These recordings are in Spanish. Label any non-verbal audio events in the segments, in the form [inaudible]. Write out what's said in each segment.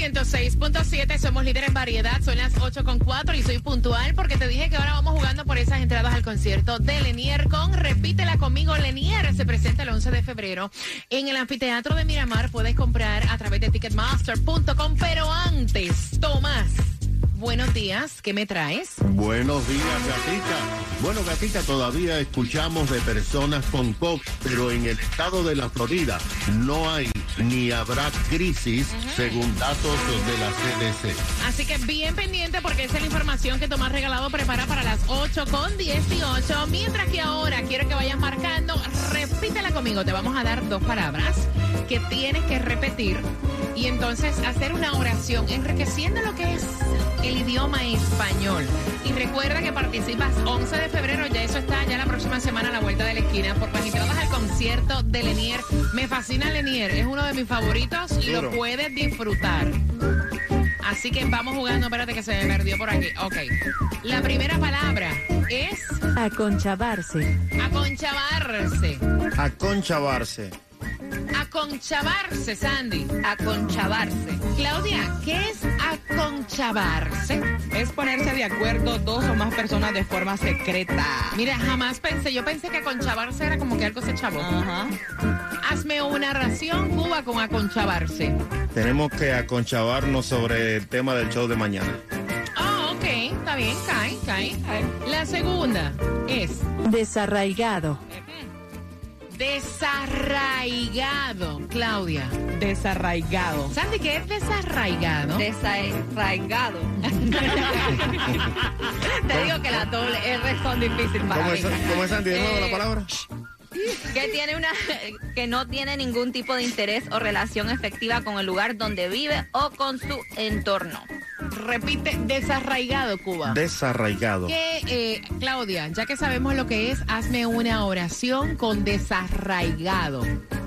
106.7, somos líderes en variedad, son las 8.4 y soy puntual porque te dije que ahora vamos jugando por esas entradas al concierto de Lenier con Repítela conmigo, Lenier se presenta el 11 de febrero en el anfiteatro de Miramar, puedes comprar a través de ticketmaster.com, pero antes, Tomás. Buenos días, ¿qué me traes? Buenos días, gatita. Bueno, gatita, todavía escuchamos de personas con COVID, pero en el estado de la Florida no hay ni habrá crisis, según datos de la CDC. Así que bien pendiente porque esa es la información que Tomás Regalado prepara para las 8 con 18. Mientras que ahora quiero que vayas marcando, repítela conmigo. Te vamos a dar dos palabras que tienes que repetir y entonces hacer una oración enriqueciendo lo que es el idioma español. Y recuerda que participas 11 de febrero, ya eso está ya la próxima semana a la vuelta de la esquina por entradas al concierto de Lenier. Me fascina Lenier, es uno de mis favoritos y lo puedes disfrutar. Así que vamos jugando, espérate que se me perdió por aquí. Ok. La primera palabra es Aconchabarse. aconchabarse. Aconchabarse. Aconchabarse, Sandy. Aconchabarse. Claudia, ¿qué es aconchabarse? Es ponerse de acuerdo dos o más personas de forma secreta. Mira, jamás pensé, yo pensé que aconchabarse era como que algo se chavó. Ajá. Hazme una ración, Cuba, con aconchabarse. Tenemos que aconchabarnos sobre el tema del show de mañana. Ah, ok, está bien, cae, cae. La segunda es Desarraigado. Desarraigado, Claudia. Desarraigado. Sandy, ¿qué es desarraigado? Desarraigado. [laughs] Te digo que las doble R son difíciles para ¿Cómo mí. es, cómo es Sandy? ¿De nuevo la Eh, palabra? Que tiene una que no tiene ningún tipo de interés o relación efectiva con el lugar donde vive o con su entorno. Repite, desarraigado, Cuba. Desarraigado. Que, eh, Claudia, ya que sabemos lo que es, hazme una oración con desarraigado.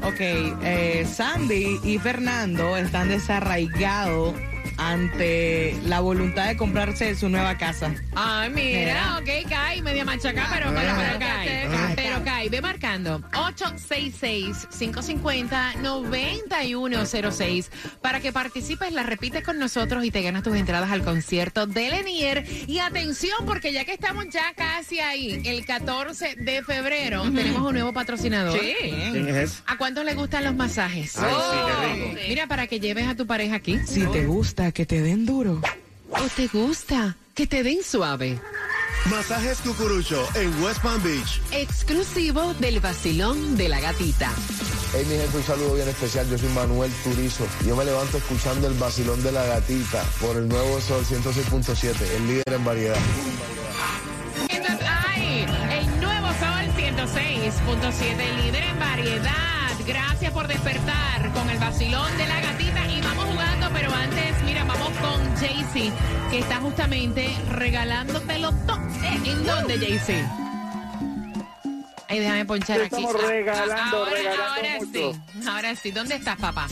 Ok, eh, Sandy y Fernando están desarraigados ante la voluntad de comprarse su nueva casa. Ay, mira, ok, cae, media machaca, pero, pero, pero Ah. cae. Ah. Pero cae, ve marcando. 866-550-9106 para que participes, la repites con nosotros y te ganas tus entradas al concierto de Lenier. Y atención, porque ya que estamos ya casi ahí, el 14 de febrero, tenemos un nuevo patrocinador. ¿Quién es ese? ¿A cuántos les gustan los masajes? Ay, sí, qué rico. Mira, para que lleves a tu pareja aquí. Si te gusta que te den duro. ¿O te gusta que te den suave? Masajes Cucurucho en West Palm Beach. Exclusivo del vacilón de la gatita. Hey mi gente, un saludo bien especial. Yo soy Manuel Turizo. Yo me levanto escuchando el vacilón de la gatita por el nuevo Sol 106.7, el líder en variedad. Entonces, ay, el nuevo Sol 106.7, líder en variedad. Gracias por despertar con el vacilón de la gatita con Jaycee, que está justamente regalándotelo todo. ¿En dónde, Jaycee? Ay, déjame ponchar aquí. Estamos regalando, ahora, regalando ahora mucho. sí, ahora sí. ¿Dónde estás, papá?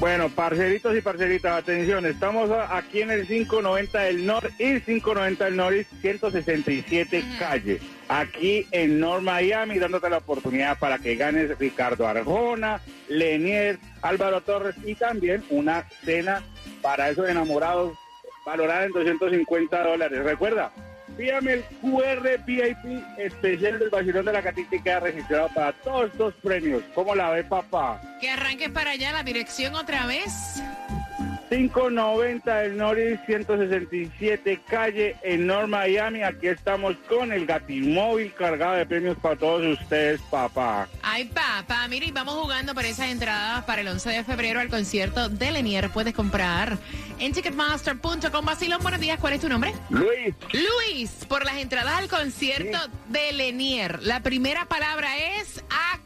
Bueno, parceritos y parceritas, atención, estamos aquí en el 590 del Norte y 590 del Norte, 167 calle, aquí en North Miami, dándote la oportunidad para que ganes Ricardo Arjona, Lenier, Álvaro Torres y también una cena para esos enamorados, valorada en 250 dólares. Recuerda, pídame el QR VIP especial del Basilón de la queda registrado para todos estos premios. ¿Cómo la ve, papá? Que arranques para allá la dirección otra vez. 590 del Norris 167 calle en North Miami. Aquí estamos con el Gatimóvil cargado de premios para todos ustedes, papá. Ay, papá, mira, y vamos jugando por esas entradas para el 11 de febrero al concierto de Lenier. Puedes comprar en ticketmaster.com. Basilón, buenos días. ¿Cuál es tu nombre? Luis, Luis, por las entradas al concierto de Lenier. La primera palabra es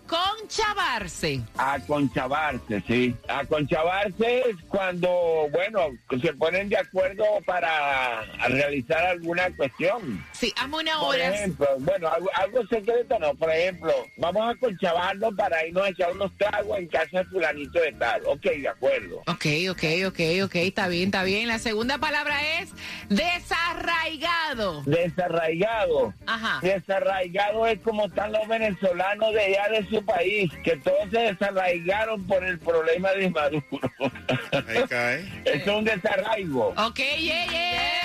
aconchabarse. Aconchabarse, sí. Aconchabarse es cuando, bueno, se ponen de acuerdo para realizar alguna cuestión. Sí, hazme una Por hora. ejemplo, bueno, algo, algo secreto no. Por ejemplo, vamos a conchabarnos para irnos a echar unos tragos en casa de fulanito de tal. Ok, de acuerdo. Ok, ok, ok, ok, está bien, está bien. La segunda palabra es desarraigado. Desarraigado. Ajá. Desarraigado es como están los venezolanos de allá de su país, que todos se desarraigaron por el problema de Maduro. Ahí cae. Es un desarraigo. Ok, yeah, yeah.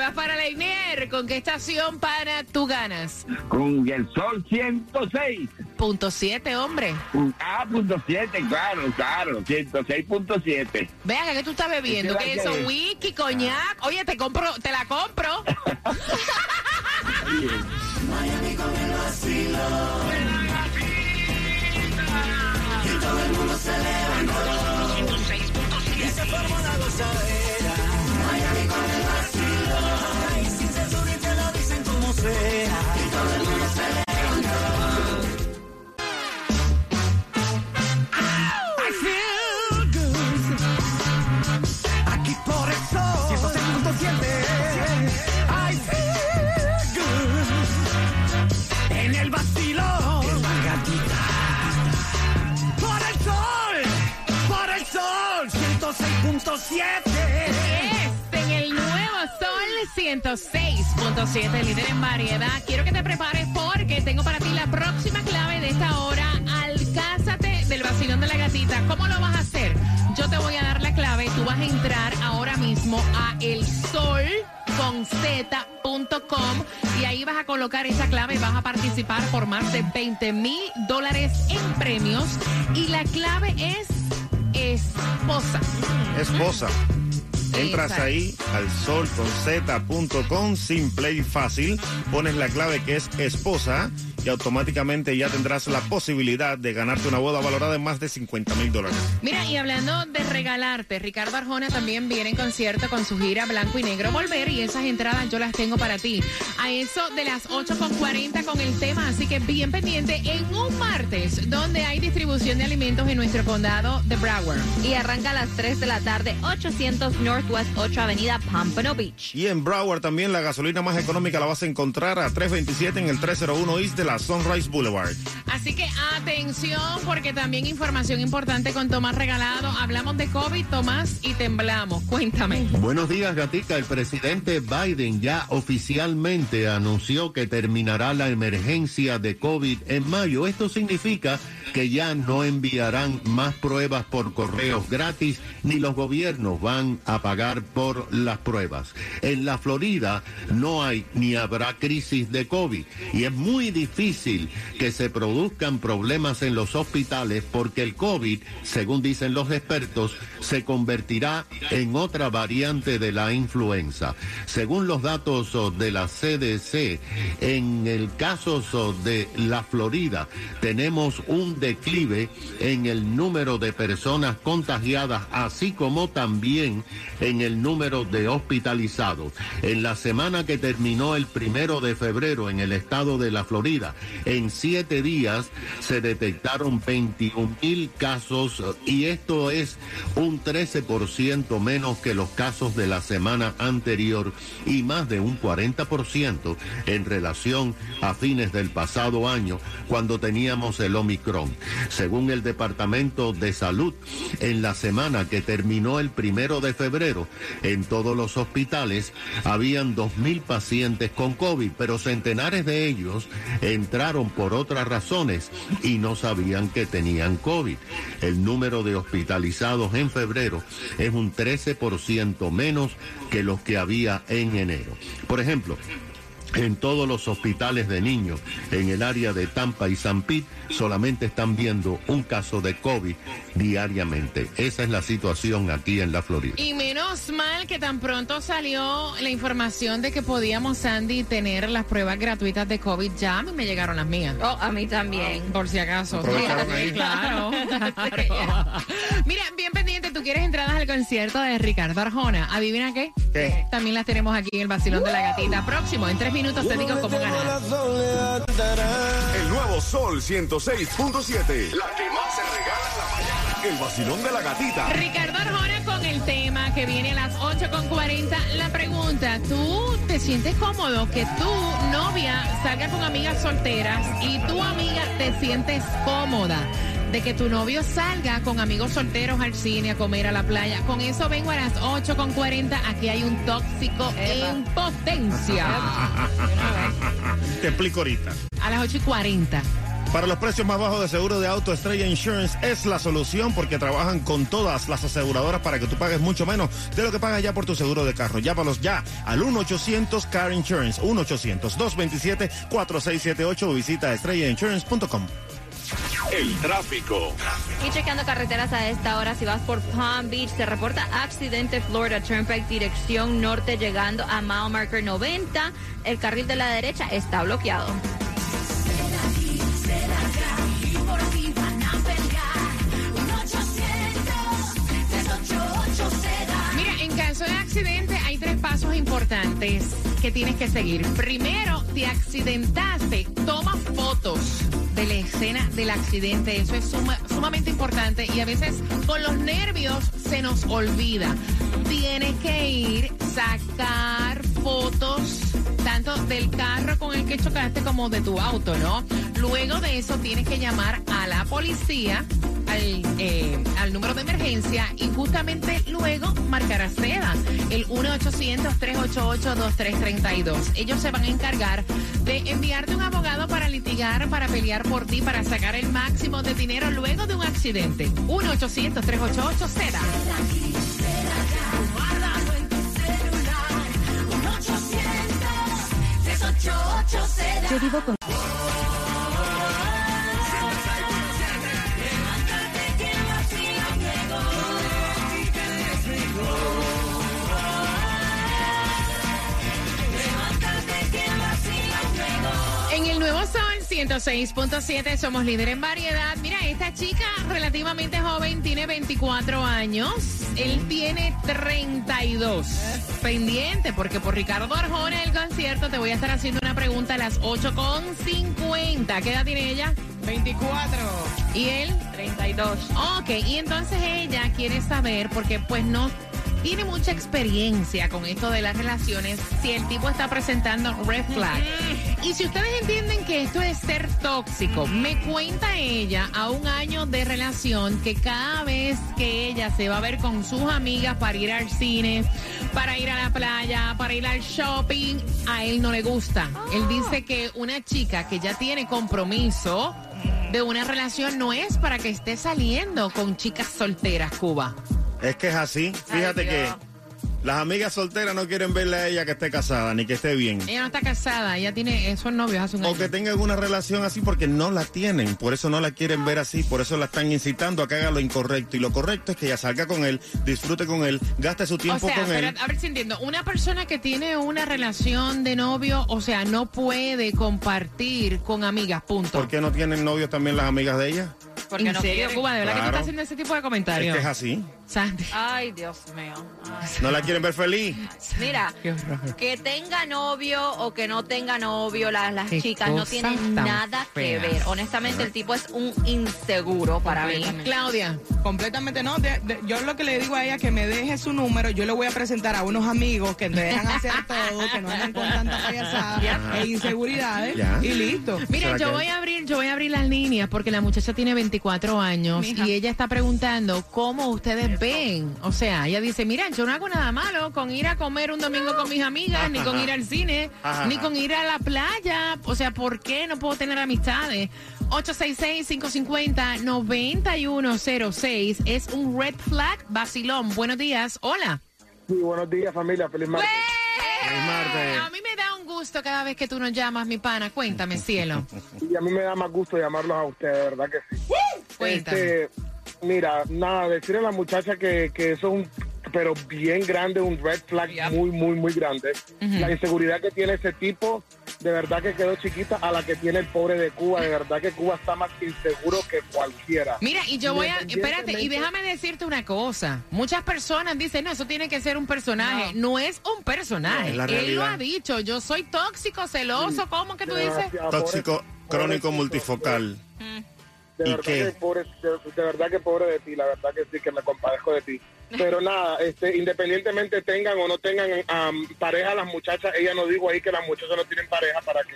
Vas para Lenier. ¿Con qué estación para tú ganas? Con el sol 106. Punto siete, hombre. Ah, punto 7, claro, claro, 106.7. Vean, ¿qué tú estás bebiendo? ¿Qué ¿Qué es eso? Whisky, coñac. Oye, te compro, te la compro. [laughs] 106.7, líder en variedad. Quiero que te prepares porque tengo para ti la próxima clave de esta hora. Alcázate del vacilón de la gatita. ¿Cómo lo vas a hacer? Yo te voy a dar la clave. Tú vas a entrar ahora mismo a el sol con z.com y ahí vas a colocar esa clave vas a participar por más de 20 mil dólares en premios. Y la clave es esposa. Esposa. Entras Exacto. ahí al solconz.com, simple y fácil. Pones la clave que es esposa y automáticamente ya tendrás la posibilidad de ganarte una boda valorada en más de 50 mil dólares. Mira, y hablando de regalarte, Ricardo Arjona también viene en concierto con su gira Blanco y Negro Volver y esas entradas yo las tengo para ti. A eso de las 8.40 con el tema, así que bien pendiente en un martes donde hay distribución de alimentos en nuestro condado de Broward. Y arranca a las 3 de la tarde, 800 Northwest 8 Avenida Pompano Beach. Y en Broward también la gasolina más económica la vas a encontrar a 327 en el 301 East de la Sunrise Boulevard. Así que atención porque también información importante con Tomás Regalado. Hablamos de COVID, Tomás, y temblamos. Cuéntame. Buenos días, Gatica. El presidente Biden ya oficialmente anunció que terminará la emergencia de COVID en mayo. Esto significa que ya no enviarán más pruebas por correos gratis, ni los gobiernos van a pagar por las pruebas. En la Florida no hay ni habrá crisis de COVID y es muy difícil que se produzcan problemas en los hospitales porque el COVID, según dicen los expertos, se convertirá en otra variante de la influenza. Según los datos oh, de la CDC, en el caso oh, de la Florida tenemos un declive en el número de personas contagiadas, así como también en el número de hospitalizados. En la semana que terminó el primero de febrero en el estado de la Florida, en siete días se detectaron 21 mil casos y esto es un 13% menos que los casos de la semana anterior y más de un 40% en relación a fines del pasado año cuando teníamos el Omicron. Según el Departamento de Salud, en la semana que terminó el primero de febrero, en todos los hospitales habían 2.000 pacientes con COVID, pero centenares de ellos en entraron por otras razones y no sabían que tenían COVID. El número de hospitalizados en febrero es un 13% menos que los que había en enero. Por ejemplo, en todos los hospitales de niños en el área de Tampa y San Pete solamente están viendo un caso de COVID diariamente. Esa es la situación aquí en la Florida. Y menos mal que tan pronto salió la información de que podíamos, Sandy, tener las pruebas gratuitas de COVID. Ya a mí me llegaron las mías. Oh, a mí también. Por si acaso. Ahí. [laughs] Claro. claro. [laughs] [laughs] Mira, bien tú quieres entradas al concierto de Ricardo Arjona. ¿Adivina qué? ¿Qué? También las tenemos aquí en el Vacilón de la Gatita. Próximo, en tres minutos te digo cómo ganar. El nuevo Sol 106.7. La que más se regala en la mañana. El vacilón de la gatita. Ricardo Arjona con el tema que viene a las 8.40. La pregunta, ¿tú te sientes cómodo que tu novia salga con amigas solteras y tu amiga te sientes cómoda? De que tu novio salga con amigos solteros al cine, a comer a la playa. Con eso vengo a las 8.40. Aquí hay un tóxico en potencia. [laughs] Te explico ahorita. A las 8.40. Para los precios más bajos de seguro de auto, Estrella Insurance es la solución porque trabajan con todas las aseguradoras para que tú pagues mucho menos de lo que pagas ya por tu seguro de carro. Llámalos ya al 1-800-CAR Insurance, 1-800-227-4678 o visita estrellainsurance.com. El tráfico. Y chequeando carreteras a esta hora, si vas por Palm Beach, se reporta accidente Florida Turnpike, dirección norte, llegando a mile marker 90. El carril de la derecha está bloqueado. Mira, en caso de accidente hay tres pasos importantes que tienes que seguir. Primero, te accidentaste, toma fotos de la escena del accidente. Eso es suma- sumamente importante y a veces con los nervios se nos olvida. Tienes que ir, sacar fotos tanto del carro con el que chocaste como de tu auto, ¿no? Luego de eso tienes que llamar a la policía, al, eh, al número de emergencia y justamente luego marcar a seda, el 1-800-388-2332. Ellos se van a encargar de enviarte un abogado para litigar, para pelear por ti, para sacar el máximo de dinero luego de un accidente. 1-800-388-seda. Yo vivo con... 106.7 somos líder en variedad. Mira, esta chica relativamente joven tiene 24 años. Él tiene 32. Pendiente, porque por Ricardo Arjona el concierto te voy a estar haciendo una pregunta a las 8.50. ¿Qué edad tiene ella? 24. ¿Y él? 32. Ok, y entonces ella quiere saber, porque pues no tiene mucha experiencia con esto de las relaciones, si el tipo está presentando red flag. Y si ustedes entienden que esto es ser tóxico, me cuenta ella a un año de relación que cada vez que ella se va a ver con sus amigas para ir al cine, para ir a la playa, para ir al shopping, a él no le gusta. Él dice que una chica que ya tiene compromiso de una relación no es para que esté saliendo con chicas solteras, Cuba. Es que es así. Fíjate que las amigas solteras no quieren verle a ella que esté casada ni que esté bien. Ella no está casada, ella tiene esos novios hace un O año. que tengan una relación así porque no la tienen, por eso no la quieren ver así, por eso la están incitando a que haga lo incorrecto. Y lo correcto es que ella salga con él, disfrute con él, gaste su O tiempo sea, con pero, él. a ver si entiendo. Una persona que tiene una relación de novio, o sea, no puede compartir con amigas, punto. ¿Por qué no tienen novios también las amigas de ella? Porque ¿En no serio, quieren. Cuba? ¿De verdad que tú Claro. estás haciendo ese tipo de Es comentarios? que es así. Sandy. Ay, Dios mío. Ay. No la quieren ver feliz. Mira, Qué horror. que tenga novio o que no tenga novio, las, las Qué chicas no cosa tienen tan nada que fea. ver. Honestamente, el tipo es un inseguro para mí. Claudia. Completamente no. De- de- yo lo que le digo a ella es que me deje su número. Yo le voy a presentar a unos amigos que te dejan hacer [laughs] todo, que no andan con tanta payasada e inseguridades. Ya. Y listo. Mira, ¿Será yo que- voy a abrir yo voy a abrir las líneas porque la muchacha tiene 24 años Mija. y ella está preguntando cómo ustedes ven. O sea, ella dice, mira, yo no hago nada malo con ir a comer un domingo con mis amigas, ni con ir al cine, Ajá. ni con ir a la playa. O sea, ¿por qué no puedo tener amistades? 866-550-9106 es un red flag vacilón. Buenos días. Hola. Sí, buenos días familia, feliz martes. Feliz martes. A mí me gusto cada vez que tú nos llamas, mi pana. Cuéntame, cielo. [laughs] Y a mí me da más gusto llamarlos a ustedes, de verdad que sí. Cuéntame. Este, mira, nada, decirle a la muchacha que, que eso es un, pero bien grande, un red flag muy, muy, muy grande. La inseguridad que tiene ese tipo, de verdad que quedó chiquita a la que tiene el pobre de Cuba. De verdad que Cuba está más inseguro que cualquiera. Mira, y yo voy a, espérate, y déjame decirte una cosa. Muchas personas dicen, no, eso tiene que ser un personaje. No, es un personaje. No, es la Él lo ha dicho, yo soy tóxico, celoso, ¿cómo que tú dices? Tóxico crónico multifocal. De ¿Y verdad, que pobre, de, de verdad que pobre de ti, la verdad que sí, que me compadezco de ti. [laughs] Pero nada, este, independientemente tengan o no tengan pareja las muchachas, ella no dijo ahí que las muchachas no tienen pareja para que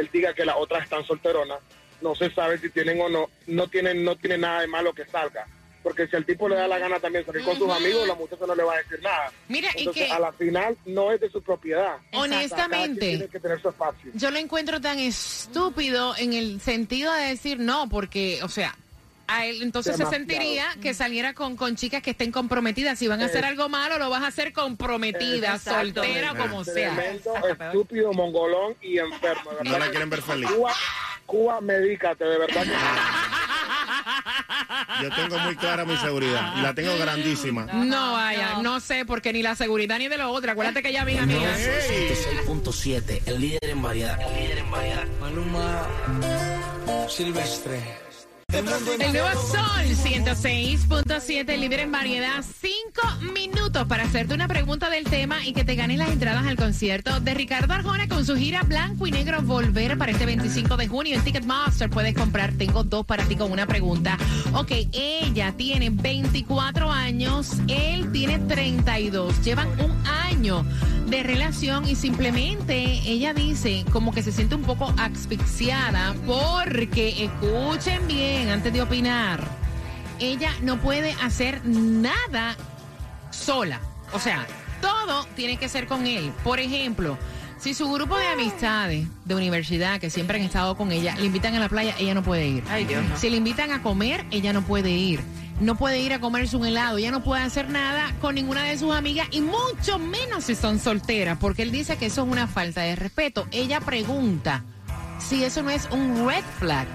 él diga que las otras están solteronas. No se sabe si tienen o no, no tienen, no tiene nada de malo que salga. Porque si al tipo le da la gana también salir con sus amigos, la muchacha no le va a decir nada. Mira, y que- a la final no es de su propiedad. Honestamente. Tiene que tener su espacio. Yo lo encuentro tan estúpido en el sentido de decir no, porque, o sea, a él entonces Demasiado. se sentiría que saliera con, con chicas que estén comprometidas. Si van a hacer Eh. algo malo, lo vas a hacer comprometida, Exacto. soltera o como sea. Tremendo, estúpido, mongolón y enfermo. No la quieren ver feliz. Cuba, Cuba, medícate, de verdad que [laughs] Yo tengo muy clara mi seguridad y la tengo grandísima. No vaya, no sé, porque ni la seguridad ni de lo otro. Acuérdate que ella es mi amiga. 106.7, el líder en variedad. El líder en variedad. Maluma Silvestre. El nuevo Sol 106.7, líder en variedad. Cinco minutos para hacerte una pregunta del tema y que te ganes las entradas al concierto de Ricardo Arjona con su gira Blanco y Negro Volver para este 25 de junio en Ticketmaster. Puedes comprar, tengo dos para ti con una pregunta. Ok, ella tiene 24 años, él tiene 32. Llevan un año de relación y simplemente ella dice como que se siente un poco asfixiada porque escuchen bien antes de opinar. Ella no puede hacer nada sola. O sea, todo tiene que ser con él. Por ejemplo, si su grupo de amistades de universidad que siempre han estado con ella le invitan a la playa, ella no puede ir. Ay, Dios, no. Si le invitan a comer, ella no puede ir. No puede ir a comerse un helado, ella no puede hacer nada con ninguna de sus amigas y mucho menos si son solteras, porque él dice que eso es una falta de respeto. Ella pregunta si eso no es un red flag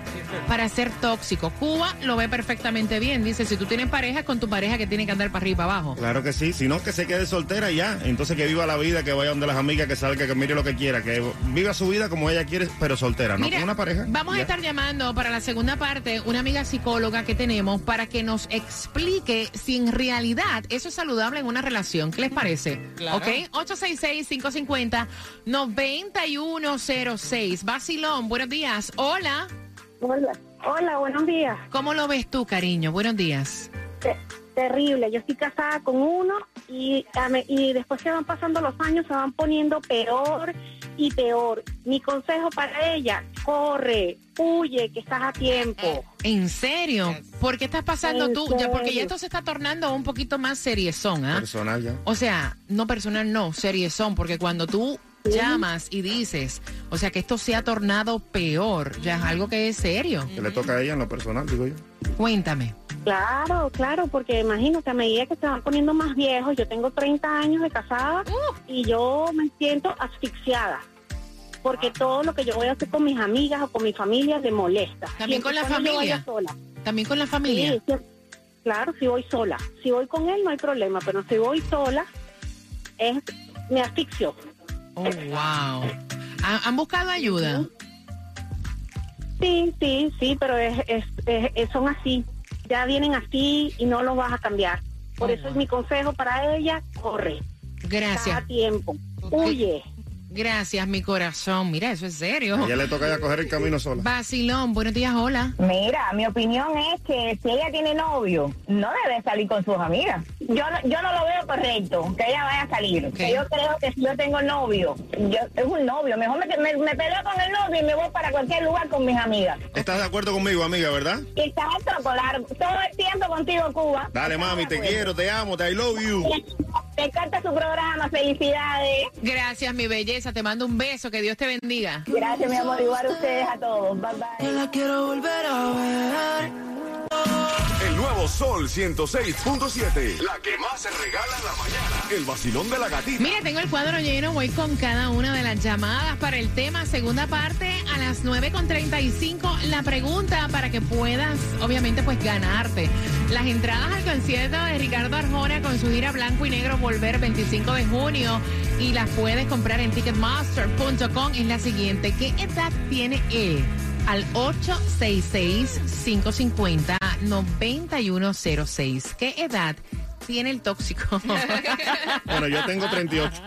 para ser tóxico. Cuba lo ve perfectamente bien. Dice, si tú tienes pareja, con tu pareja que tiene que andar para arriba y para abajo. Claro que sí, si no que se quede soltera y ya. Entonces que viva la vida, que vaya donde las amigas, que salga, que mire lo que quiera, que viva su vida como ella quiere, pero soltera, no Mira, con una pareja. Vamos a estar llamando para la segunda parte una amiga psicóloga que tenemos para que nos explique si en realidad eso es saludable en una relación. ¿Qué les parece? Claro. ¿Ok? 866-550-9106. Buenos días. Hola. Hola, hola, buenos días. ¿Cómo lo ves tú, cariño? Buenos días. Te- terrible, yo estoy casada con uno y, a me- y después que van pasando los años se van poniendo peor y peor. Mi consejo para ella, corre, huye, que estás a tiempo. ¿En serio? ¿Por qué estás pasando tú? Ya, porque ya esto se está tornando un poquito más seriezón, ¿ah? Personal ya. O sea, no personal, no, seriezón, porque cuando tú llamas y dices, o sea, que esto se ha tornado peor, ya es algo que es serio. Que le toca a ella en lo personal, digo yo. Cuéntame. Claro, claro, porque imagínate, a medida que se van poniendo más viejos, yo tengo 30 años de casada y yo me siento asfixiada. Porque todo lo que yo voy a hacer con mis amigas o con mi familia le molesta. También con la familia. sola. También con la familia. Sí, claro, si voy sola. Si voy con él no hay problema, pero si voy sola, es, me asfixio. Oh, wow. ¿Han, buscado ayuda? Sí, sí, sí, pero es, es- son así. Ya vienen así y no los vas a cambiar. Por eso es mi consejo para ella, corre. Gracias. A tiempo. Huye. Gracias, mi corazón. Mira, eso es serio. A ella le toca ya coger el camino sola. Vacilón, buenos días, hola. Mira, mi opinión es que si ella tiene novio, no debe salir con sus amigas. Yo no, yo no lo veo correcto que ella vaya a salir. Que yo creo que si yo tengo novio, yo, es un novio. Mejor me, me, me peleo con el novio y me voy para cualquier lugar con mis amigas. ¿Estás de acuerdo conmigo, amiga, verdad? Exacto, claro. Todo el tiempo contigo, Cuba. Dale, mami, te quiero, te amo, te I love you. [laughs] Me encanta su programa, felicidades. Gracias, mi belleza. Te mando un beso. Que Dios te bendiga. Gracias, mi amor. Igual a ustedes a todos. Bye bye. Yo la quiero volver a ver. Nuevo Sol 106.7. La que más se regala en la mañana. El vacilón de la gatita. Mira, tengo el cuadro lleno. Voy con cada una de las llamadas para el tema. Segunda parte a las 9.35. La pregunta para que puedas, obviamente, pues ganarte. Las entradas al concierto de Ricardo Arjona con su gira Blanco y Negro Volver 25 de junio. Y las puedes comprar en ticketmaster.com. Es la siguiente. ¿Qué edad tiene él? Al 866-550-9106. ¿Qué edad tiene el tóxico? [laughs] Bueno, yo tengo 38.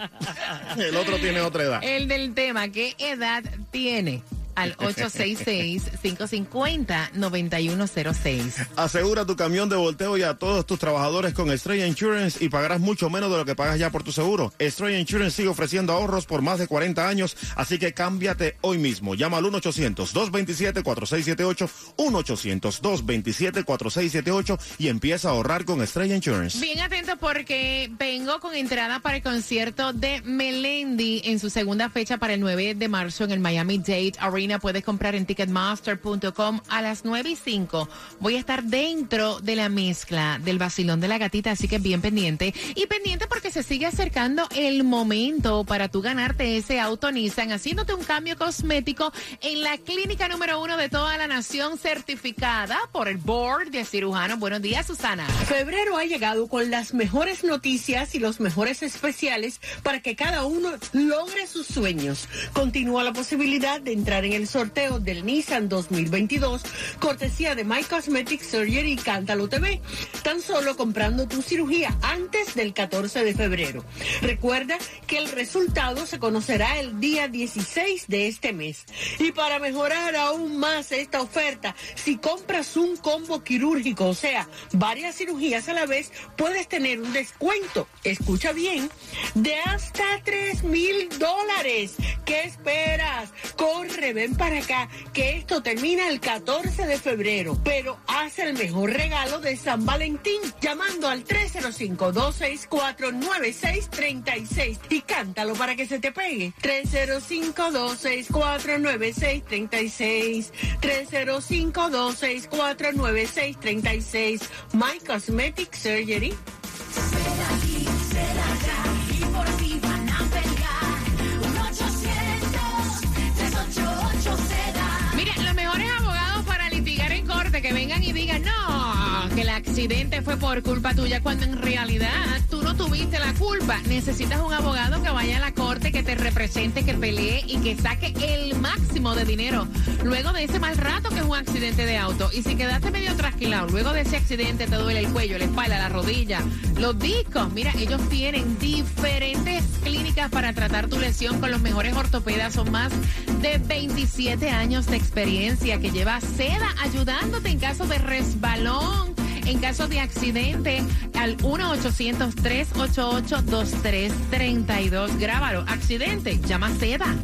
[laughs] El otro tiene otra edad. El del tema, ¿qué edad tiene? Al [laughs] 866-550-9106. Asegura tu camión de volteo y a todos tus trabajadores con Estrella Insurance y pagarás mucho menos de lo que pagas ya por tu seguro. Estrella Insurance sigue ofreciendo ahorros por más de 40 años, así que cámbiate hoy mismo. Llama al 1-800-227-4678, 1-800-227-4678 y empieza a ahorrar con Estrella Insurance. Bien atento porque vengo con entrada para el concierto de Melendi en su segunda fecha para el 9 de marzo en el Miami Dade Arena. Puedes comprar en ticketmaster.com a las 9 y 5. Voy a estar dentro de la mezcla del vacilón de la gatita, así que bien pendiente. Y pendiente porque se sigue acercando el momento para tú ganarte ese auto Nissan haciéndote un cambio cosmético en la clínica número uno de toda la nación certificada por el Board de Cirujanos. Buenos días, Susana. Febrero ha llegado con las mejores noticias y los mejores especiales para que cada uno logre sus sueños. Continúa la posibilidad de entrar en el sorteo del Nissan 2022, cortesía de My Cosmetic Surgery y Cántalo TV, tan solo comprando tu cirugía antes del 14 de febrero. Recuerda que el resultado se conocerá el día 16 de este mes. Y para mejorar aún más esta oferta, si compras un combo quirúrgico, o sea, varias cirugías a la vez, puedes tener un descuento, escucha bien, de hasta 3 mil dólares. ¿Qué esperas? Corre, ven para acá, que esto termina el 14 de febrero, pero haz el mejor regalo de San Valentín llamando al 305-264-9636 y cántalo para que se te pegue. 305-264-9636. 305-264-9636. My Cosmetic Surgery. Vengan y digan, no, que el accidente fue por culpa tuya, cuando en realidad tuviste la culpa. Necesitas un abogado que vaya a la corte, que te represente, que pelee y que saque el máximo de dinero luego de ese mal rato que es un accidente de auto. Y si quedaste medio trasquilado, luego de ese accidente te duele el cuello, la espalda, la rodilla, los discos. Mira, ellos tienen diferentes clínicas para tratar tu lesión con los mejores ortopedas. Son más de 27 años de experiencia que lleva seda ayudándote en caso de resbalón. En caso de accidente, al 1-800-388-2332. Grábalo. Accidente, llama Seda.